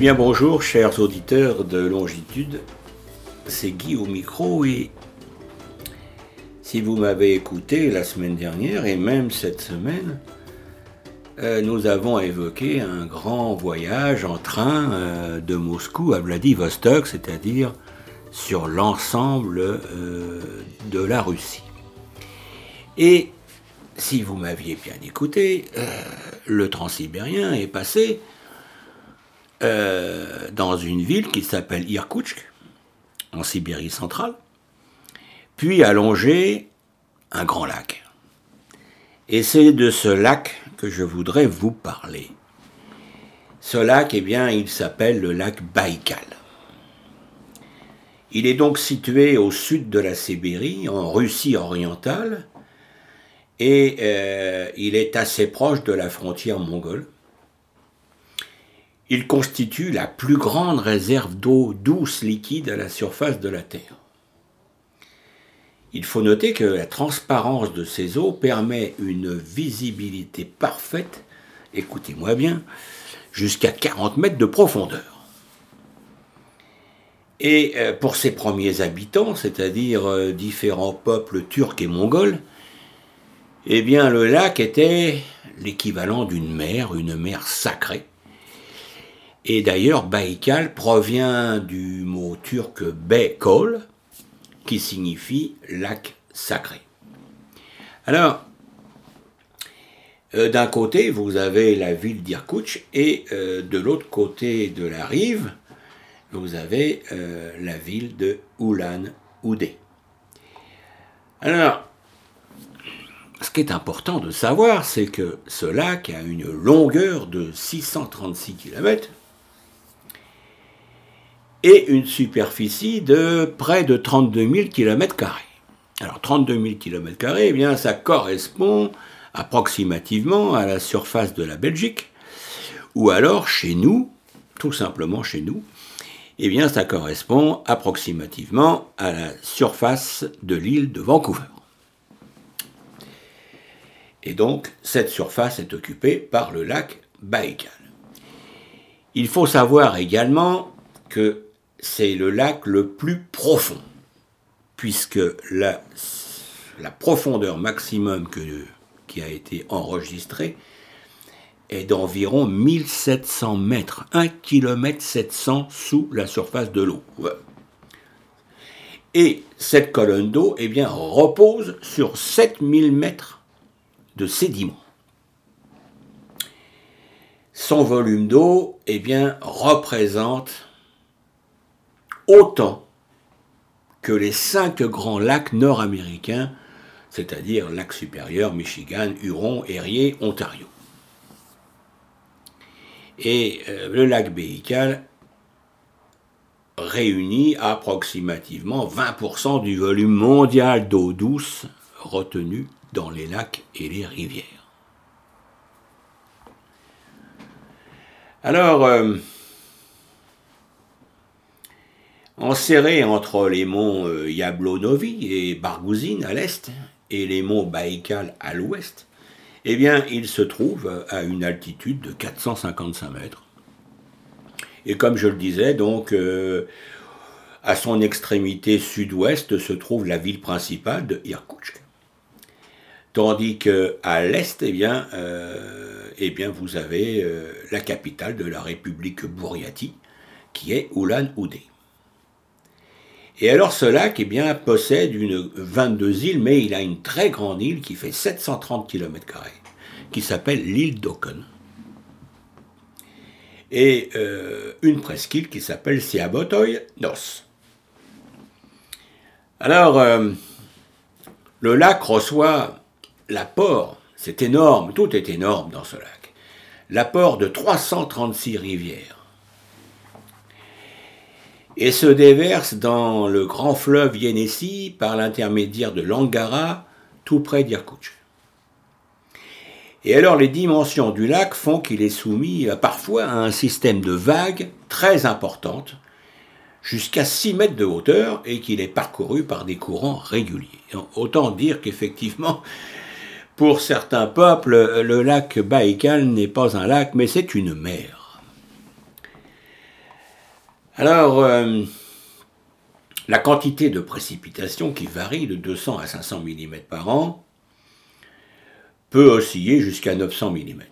bien bonjour chers auditeurs de Longitude, c'est Guy au micro et si vous m'avez écouté la semaine dernière et même cette semaine, euh, nous avons évoqué un grand voyage en train euh, de Moscou à Vladivostok, c'est-à-dire sur l'ensemble euh, de la Russie. Et si vous m'aviez bien écouté, le transsibérien est passé dans une ville qui s'appelle Irkoutsk, en Sibérie centrale, puis a longé un grand lac. Et c'est de ce lac que je voudrais vous parler. Ce lac, eh bien, il s'appelle le lac Baïkal. Il est donc situé au sud de la Sibérie, en Russie orientale, et euh, il est assez proche de la frontière mongole. Il constitue la plus grande réserve d'eau douce liquide à la surface de la Terre. Il faut noter que la transparence de ces eaux permet une visibilité parfaite, écoutez-moi bien, jusqu'à 40 mètres de profondeur. Et euh, pour ses premiers habitants, c'est-à-dire euh, différents peuples turcs et mongols, eh bien le lac était l'équivalent d'une mer, une mer sacrée. Et d'ailleurs, Baïkal provient du mot turc Bekol, qui signifie lac sacré. Alors, euh, d'un côté, vous avez la ville d'Irkoutsk et euh, de l'autre côté de la rive, vous avez euh, la ville de Ulan-Oudé. Alors, ce qui est important de savoir, c'est que ce lac a une longueur de 636 km, et une superficie de près de 32 000 km. Alors 32 000 km, eh bien, ça correspond approximativement à la surface de la Belgique, ou alors chez nous, tout simplement chez nous, eh bien, ça correspond approximativement à la surface de l'île de Vancouver. Et donc, cette surface est occupée par le lac Baïkal. Il faut savoir également que c'est le lac le plus profond, puisque la, profondeur maximum qui a été enregistrée est d'environ 1700 mètres, 1 km 700 sous la surface de l'eau. Et cette colonne d'eau eh repose sur 7000 mètres de sédiments. Son volume d'eau eh bien, représente autant que les cinq grands lacs nord-américains, c'est-à-dire lac supérieur, Michigan, Huron, Erie, Ontario. Et euh, le lac Baïkal réunit approximativement 20% du volume mondial d'eau douce retenu dans les lacs et les rivières. Alors, euh, Enserré entre les monts euh, Yablonovi et Bargouzine à l'est et les monts Baïkal à l'ouest, eh bien, il se trouve à une altitude de 455 mètres. Et comme je le disais, donc, euh, à son extrémité sud-ouest se trouve la ville principale de Irkoutsk. Tandis qu'à l'est, eh bien, euh, eh bien, vous avez la capitale de la République Bouriati, qui est Ulan-Oudé. Et alors ce lac eh bien, possède une 22 îles, mais il a une très grande île qui fait 730 km, qui s'appelle l'île d'Okon. Et euh, une presqu'île qui s'appelle Siabotoy Nos. Alors, euh, le lac reçoit l'apport, c'est énorme, tout est énorme dans ce lac, l'apport de 336 rivières et se déverse dans le grand fleuve Yenisei par l'intermédiaire de l'Angara, tout près d'Irkoutsk. Et alors les dimensions du lac font qu'il est soumis parfois à un système de vagues très importantes, jusqu'à 6 mètres de hauteur, et qu'il est parcouru par des courants réguliers. autant dire qu'effectivement, pour certains peuples, le lac Baïkal n'est pas un lac, mais c'est une mer. Alors, euh, la quantité de précipitations qui varie de 200 à 500 mm par an peut osciller jusqu'à 900 mm.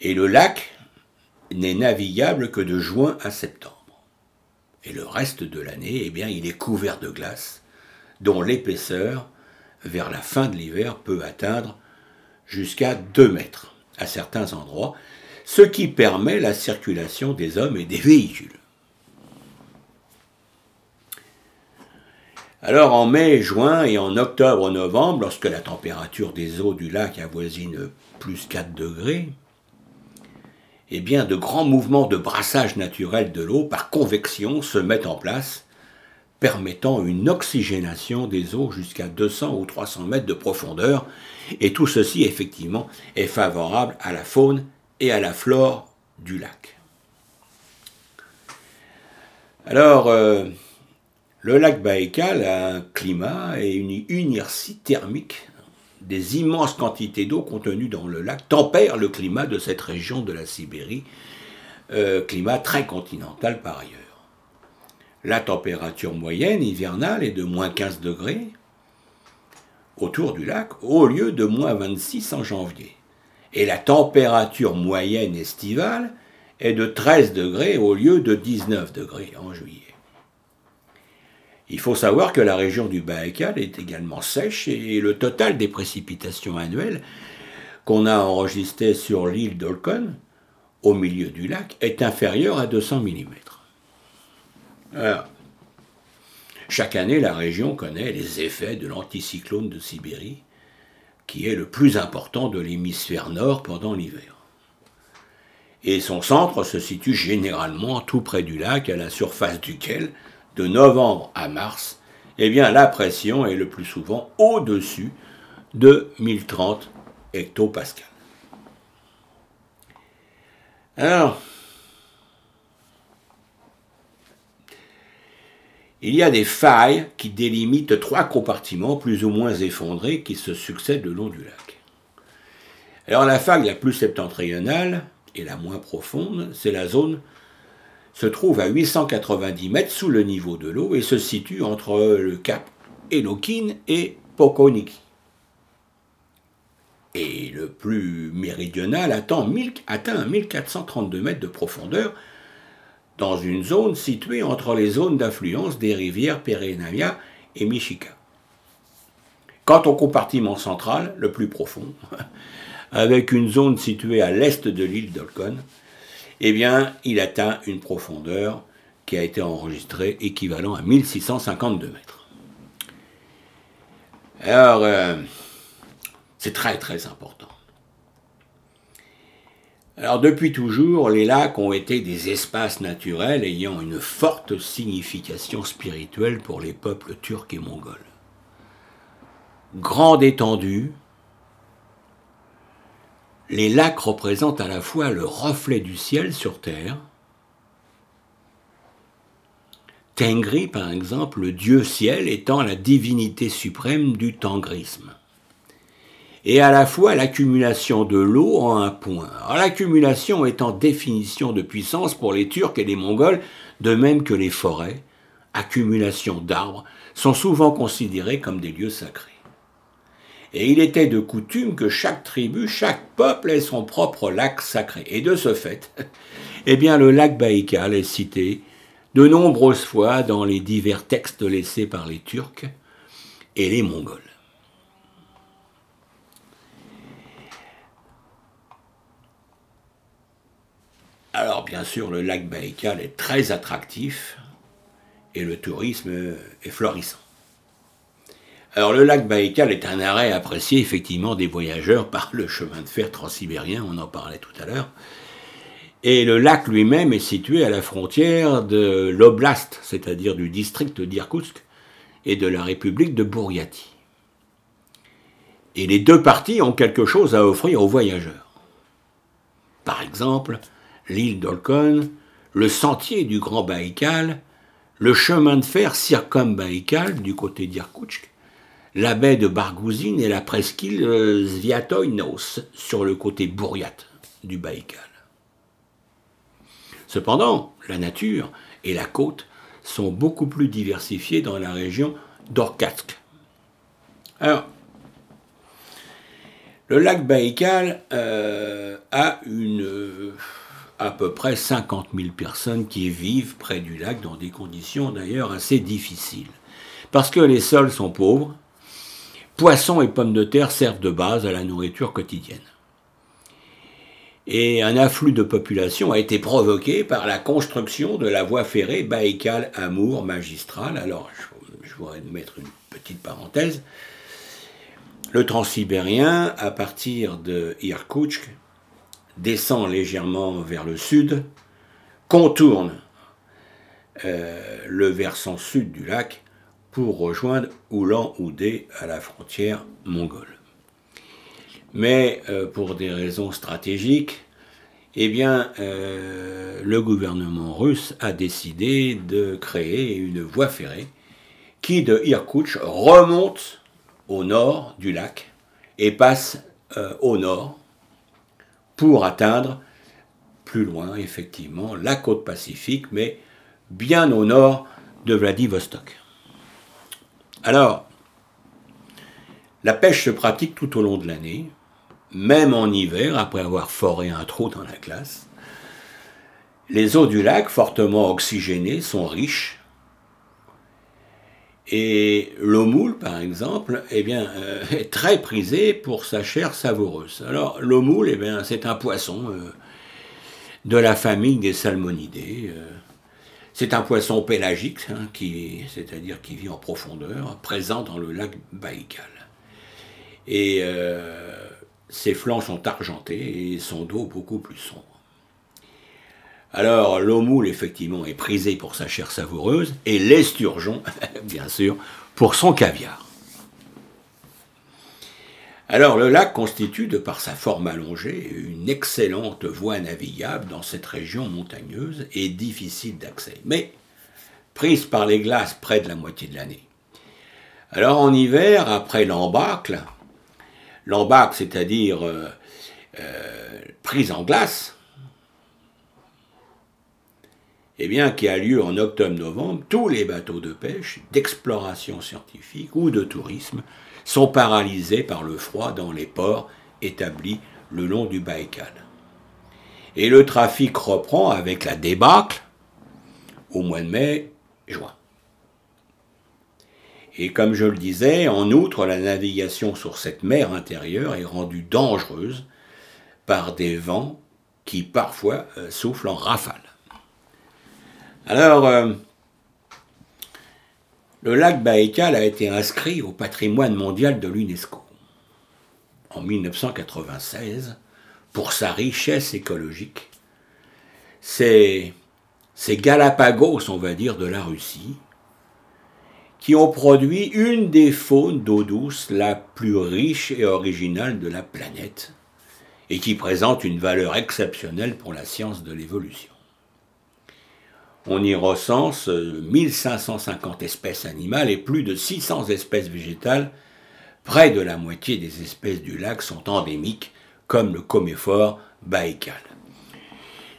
Et le lac n'est navigable que de juin à septembre. Et le reste de l'année, eh bien, il est couvert de glace, dont l'épaisseur, vers la fin de l'hiver, peut atteindre jusqu'à 2 mètres à certains endroits, ce qui permet la circulation des hommes et des véhicules. Alors en mai, juin et en octobre, novembre, lorsque la température des eaux du lac avoisine plus 4 degrés, eh bien de grands mouvements de brassage naturel de l'eau par convection se mettent en place, permettant une oxygénation des eaux jusqu'à 200 ou 300 mètres de profondeur, et tout ceci effectivement est favorable à la faune et à la flore du lac. Alors, euh, le lac Baïkal a un climat et une inertie thermique. Des immenses quantités d'eau contenues dans le lac tempèrent le climat de cette région de la Sibérie, euh, climat très continental par ailleurs. La température moyenne hivernale est de moins 15 degrés autour du lac, au lieu de moins 26 en janvier. Et la température moyenne estivale est de 13 degrés au lieu de 19 degrés en juillet. Il faut savoir que la région du Baïkal est également sèche et le total des précipitations annuelles qu'on a enregistrées sur l'île d'Olkon, au milieu du lac, est inférieur à 200 mm. chaque année, la région connaît les effets de l'anticyclone de Sibérie, qui est le plus important de l'hémisphère nord pendant l'hiver. Et son centre se situe généralement tout près du lac, à la surface duquel de novembre à mars, eh bien la pression est le plus souvent au-dessus de 1030 hectopascales. Alors, il y a des failles qui délimitent trois compartiments plus ou moins effondrés qui se succèdent le long du lac. Alors la faille la plus septentrionale et la moins profonde, c'est la zone se trouve à 890 mètres sous le niveau de l'eau et se situe entre le cap Elokin et Pokoniki. Et le plus méridional atteint, 1432 mètres de profondeur dans une zone située entre les zones d'influence des rivières Perenaya et Michika. Quant au compartiment central, le plus profond, avec une zone située à l'est de l'île d'Olkon, eh bien, il atteint une profondeur qui a été enregistrée équivalent à 1652 mètres. Alors, euh, c'est très très important. Alors depuis toujours, les lacs ont été des espaces naturels ayant une forte signification spirituelle pour les peuples turcs et mongols. Grande étendue, les lacs représentent à la fois le reflet du ciel sur Terre, Tengri, par exemple, le dieu ciel étant la divinité suprême du tangrisme. Et à la fois l'accumulation de l'eau en un point. l'accumulation étant définition de puissance pour les Turcs et les Mongols, de même que les forêts, accumulation d'arbres, sont souvent considérées comme des lieux sacrés. Et il était de coutume que chaque tribu, chaque peuple ait son propre lac sacré. Et de ce fait, eh bien, le lac Baïkal est cité de nombreuses fois dans les divers textes laissés par les Turcs et les Mongols. Alors bien sûr, le lac Baïkal est très attractif et le tourisme est florissant. Alors le lac Baïkal est un arrêt apprécié effectivement des voyageurs par le chemin de fer transsibérien, on en parlait tout à l'heure. Et le lac lui-même est situé à la frontière de l'oblast, c'est-à-dire du district d'Irkoutsk et de la République de Bouriatie. Et les deux parties ont quelque chose à offrir aux voyageurs. Par exemple, l'île d'Olkon, le sentier du Grand Baïkal, le chemin de fer circum-baïkal du côté d'Irkoutsk, la baie de Bargouzine et la presqu'île Zviatoïnos sur le côté bourriate du Baïkal. Cependant, la nature et la côte sont beaucoup plus diversifiées dans la région d'Orkatsk. Alors, le lac Baïkal euh, a une, à peu près 50 000 personnes qui vivent près du lac dans des conditions d'ailleurs assez difficiles. Parce que les sols sont pauvres, poissons et pommes de terre servent de base à la nourriture quotidienne. Et un afflux de population a été provoqué par la construction de la voie ferrée Baïkal-Amour magistrale. Alors, je, voudrais mettre une petite parenthèse. Le transsibérien, à partir de Irkoutsk, descend légèrement vers le sud, contourne euh, le versant sud du lac pour rejoindre Oulan-Oudé à la frontière mongole. Mais euh, pour des raisons stratégiques, eh bien, euh, le gouvernement russe a décidé de créer une voie ferrée qui, de Irkoutsk, remonte au nord du lac et passe au nord pour atteindre plus loin, effectivement, la côte pacifique, mais bien au nord de Vladivostok. Alors, la pêche se pratique tout au long de l'année, même en hiver, après avoir foré un trou dans la glace. Les eaux du lac, fortement oxygénées, sont riches et l'eau moule, par exemple, eh bien, euh, est très prisée pour sa chair savoureuse. Alors, l'eau moule, eh bien, c'est un poisson euh, de la famille des salmonidés. Euh. c'est un poisson pélagique, hein, c'est-à-dire qui vit en profondeur, présent dans le lac Baïkal. Et ses flancs sont argentés et son dos beaucoup plus sombre. Alors, l'eau moule, effectivement, est prisée pour sa chair savoureuse, et l'esturgeon, bien sûr, pour son caviar. Alors, le lac constitue, de par sa forme allongée, une excellente voie navigable dans cette région montagneuse et difficile d'accès, mais prise par les glaces près de la moitié de l'année. Alors, en hiver, après l'embâcle, l'embâcle, c'est-à-dire euh, euh, prise en glace, eh qui a lieu en octobre-novembre, tous les bateaux de pêche, d'exploration scientifique ou de tourisme sont paralysés par le froid dans les ports établis le long du Baïkal. Et le trafic reprend avec la débâcle au mois de mai-juin. Et comme je le disais, en outre, la navigation sur cette mer intérieure est rendue dangereuse par des vents qui parfois euh, soufflent en rafale. Alors, euh, le lac Baïkal a été inscrit au patrimoine mondial de l'UNESCO en 1996 pour sa richesse écologique. C'est ces Galapagos, on va dire, de la Russie, qui ont produit une des faunes d'eau douce la plus riche et originale de la planète, et qui présente une valeur exceptionnelle pour la science de l'évolution on y recense 1550 espèces animales et plus de 600 espèces végétales. Près de la moitié des espèces du lac sont endémiques, comme le coméphore baïkal.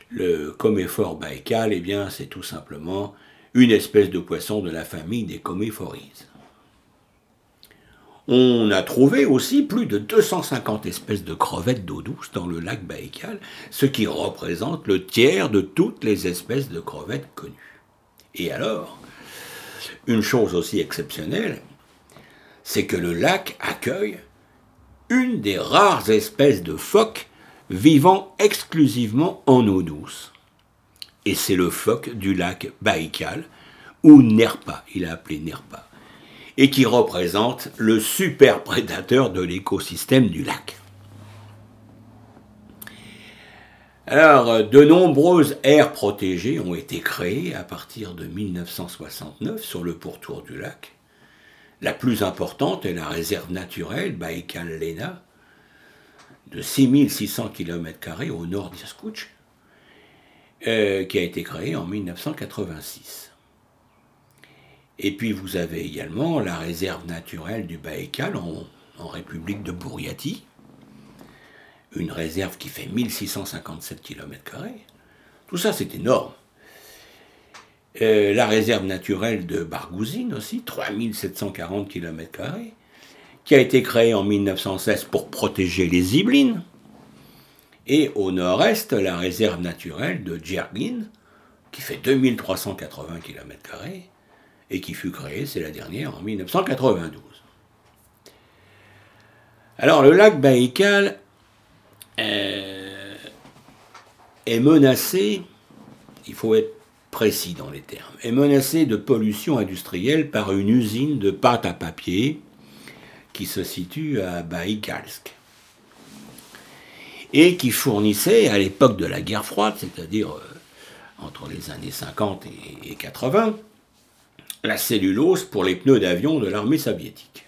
Le coméphore baïkal, eh c'est tout simplement une espèce de poisson de la famille des coméphorises. On a trouvé aussi plus de 250 espèces de crevettes d'eau douce dans le lac Baïkal, ce qui représente le tiers de toutes les espèces de crevettes connues. Et alors, une chose aussi exceptionnelle, c'est que le lac accueille une des rares espèces de phoques vivant exclusivement en eau douce. Et c'est le phoque du lac Baïkal, ou Nerpa, il a appelé Nerpa et qui représente le super prédateur de l'écosystème du lac. Alors, de nombreuses aires protégées ont été créées à partir de 1969 sur le pourtour du lac. La plus importante est la réserve naturelle Baïkal-Lena, de 6600 km au nord d'Irkoutsk, euh, qui a été créée en 1986. Et puis vous avez également la réserve naturelle du Baïkal en, République de Bouriati, une réserve qui fait 1657 km, Tout ça, c'est énorme. Euh, la réserve naturelle de Bargouzine aussi, 3740 km, qui a été créée en 1916 pour protéger les Yvelines. Et au nord-est, la réserve naturelle de Djergin, qui fait 2380 km, et qui fut créée, c'est la dernière, en 1992. Alors le lac Baïkal euh, est menacé, il faut être précis dans les termes, est menacé de pollution industrielle par une usine de pâte à papier qui se situe à Baïkalsk et qui fournissait à l'époque de la guerre froide, c'est-à-dire euh, entre les années 50 et 80, la cellulose pour les pneus d'avion de l'armée soviétique.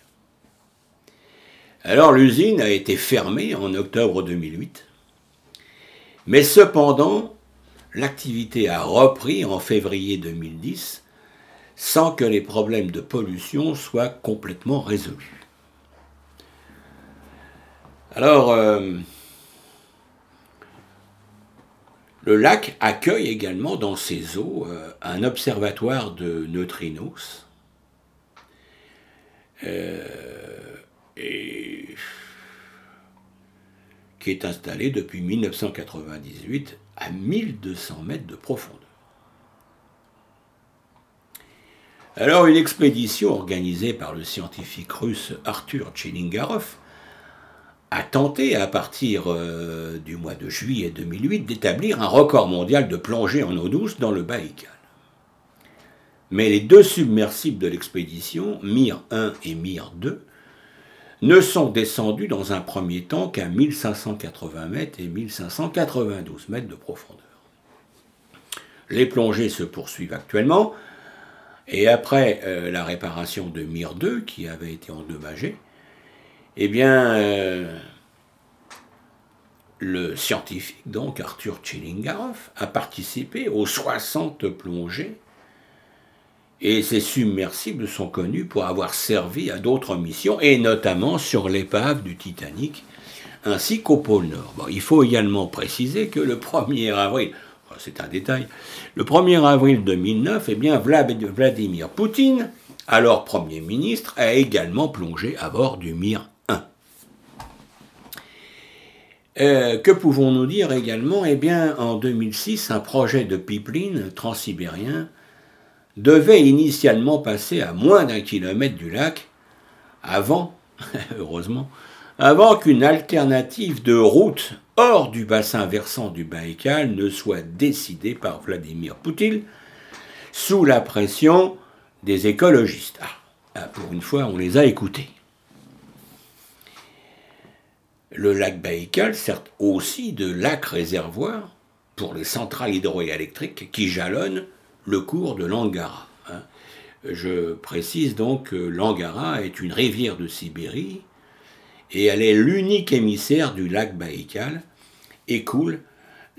Alors l'usine a été fermée en octobre 2008, mais cependant, l'activité a repris en février 2010 sans que les problèmes de pollution soient complètement résolus. Alors, euh, le lac accueille également dans ses eaux euh, un observatoire de neutrinos. Euh, qui est installé depuis 1998 à 1200 mètres de profondeur. Alors une expédition organisée par le scientifique russe Arthur Tchelingarov a tenté à partir euh, du mois de juillet 2008 d'établir un record mondial de plongée en eau douce dans le Baïkal. Mais les deux submersibles de l'expédition, Mir 1 et Mir 2, ne sont descendus dans un premier temps qu'à 1580 mètres et 1592 mètres de profondeur. Les plongées se poursuivent actuellement, et après euh, la réparation de Mir 2, qui avait été endommagée, eh bien, euh, le scientifique, donc Arthur Tchilingarov, a participé aux 60 plongées et ces submersibles sont connus pour avoir servi à d'autres missions, et notamment sur l'épave du Titanic, ainsi qu'au pôle Nord. il faut également préciser que le 1er avril, c'est un détail, le 1er avril 2009, eh bien, Vladimir Poutine, alors Premier ministre, a également plongé à bord du Mir euh, que pouvons-nous dire également? Eh bien, en 2006, un projet de pipeline transsibérien devait initialement passer à moins d'un kilomètre du lac, avant, heureusement, avant qu'une alternative de route hors du bassin versant du Baïkal ne soit décidée par Vladimir Poutine, sous la pression des écologistes. Ah, pour une fois, on les a écoutés. Le lac Baïkal sert aussi de lac réservoir pour les centrales hydroélectriques qui jalonnent le cours de l'Angara. Hein. Je précise donc que l'Angara est une rivière de Sibérie et elle est l'unique émissaire du lac Baïkal et coule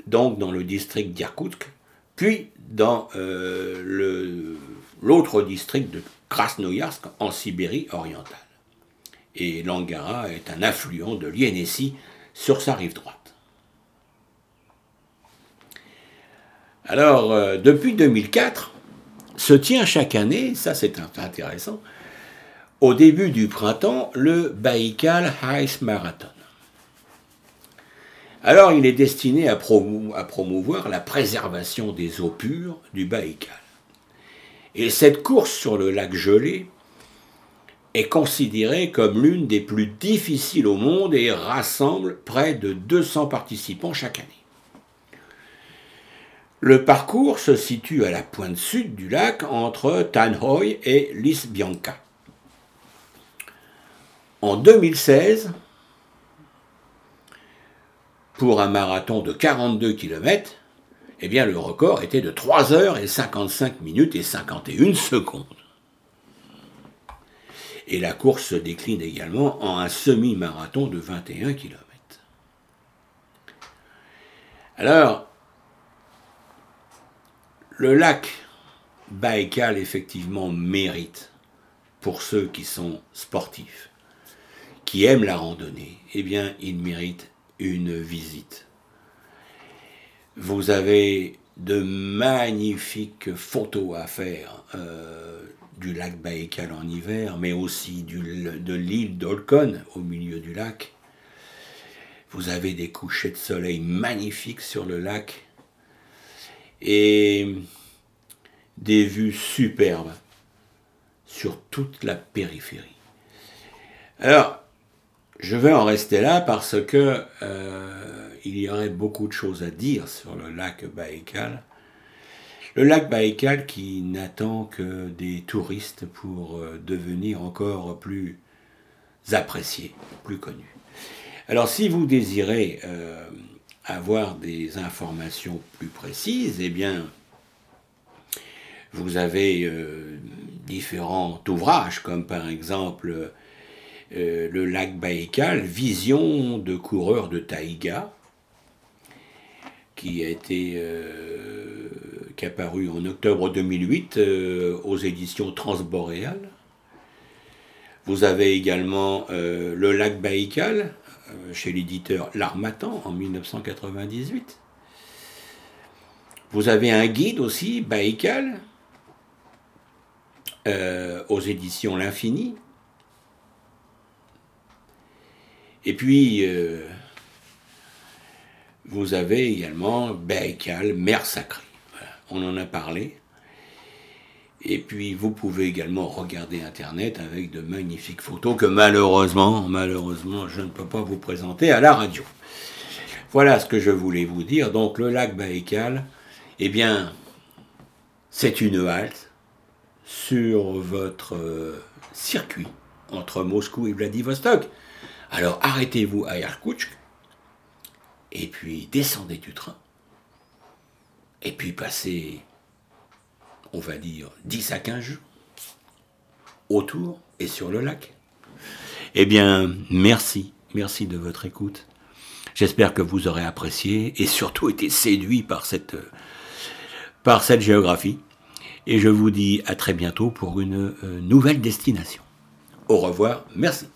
donc dans le district d'Irkoutsk, puis dans euh, l'autre district de Krasnoyarsk en Sibérie orientale et l'Angara est un affluent de l'Ienessi sur sa rive droite. Alors, euh, depuis 2004, se tient chaque année, ça c'est intéressant, au début du printemps, le Baïkal Ice Marathon. Alors, il est destiné à promouvoir la préservation des eaux pures du Baïkal. Et cette course sur le lac gelé est considérée comme l'une des plus difficiles au monde et rassemble près de 200 participants chaque année. Le parcours se situe à la pointe sud du lac entre Tanhoy et Lisbianca. En 2016, pour un marathon de 42 km, eh bien le record était de 3 heures et 55 minutes et 51 secondes. Et la course se décline également en un semi-marathon de 21 km. Alors, le lac Baïkal, effectivement, mérite, pour ceux qui sont sportifs, qui aiment la randonnée, eh bien, il mérite une visite. Vous avez de magnifiques photos à faire euh, du lac Baïkal en hiver, mais aussi de l'île d'Olcon au milieu du lac. Vous avez des couchers de soleil magnifiques sur le lac et des vues superbes sur toute la périphérie. Alors, je vais en rester là parce que euh, il y aurait beaucoup de choses à dire sur le lac Baïkal. Le lac Baïkal qui n'attend que des touristes pour euh, devenir encore plus apprécié, plus connu. Alors si vous désirez euh, avoir des informations plus précises, eh bien, vous avez différents ouvrages, comme par exemple euh, le lac Baïkal, Vision de coureur de taïga, qui a été euh, qui a paru en octobre 2008 euh, aux éditions Transboréales. Vous avez également le lac Baïkal chez l'éditeur L'Armatan en 1998. Vous avez un guide aussi, Baïkal, aux éditions L'Infini. Et puis, euh, vous avez également Baïkal, mer sacrée. On en a parlé. Et puis, vous pouvez également regarder Internet avec de magnifiques photos que malheureusement, malheureusement, je ne peux pas vous présenter à la radio. Voilà ce que je voulais vous dire. Donc, le lac Baïkal, eh bien, c'est une halte sur votre euh, circuit entre Moscou et Vladivostok. Alors arrêtez-vous à Irkoutsk, et puis descendez du train, et puis passez, on va dire, 10 à 15 jours autour et sur le lac. Eh bien, merci, merci de votre écoute. J'espère que vous aurez apprécié et surtout été séduit par cette, par cette géographie. Et je vous dis à très bientôt pour une euh, nouvelle destination. Au revoir, merci.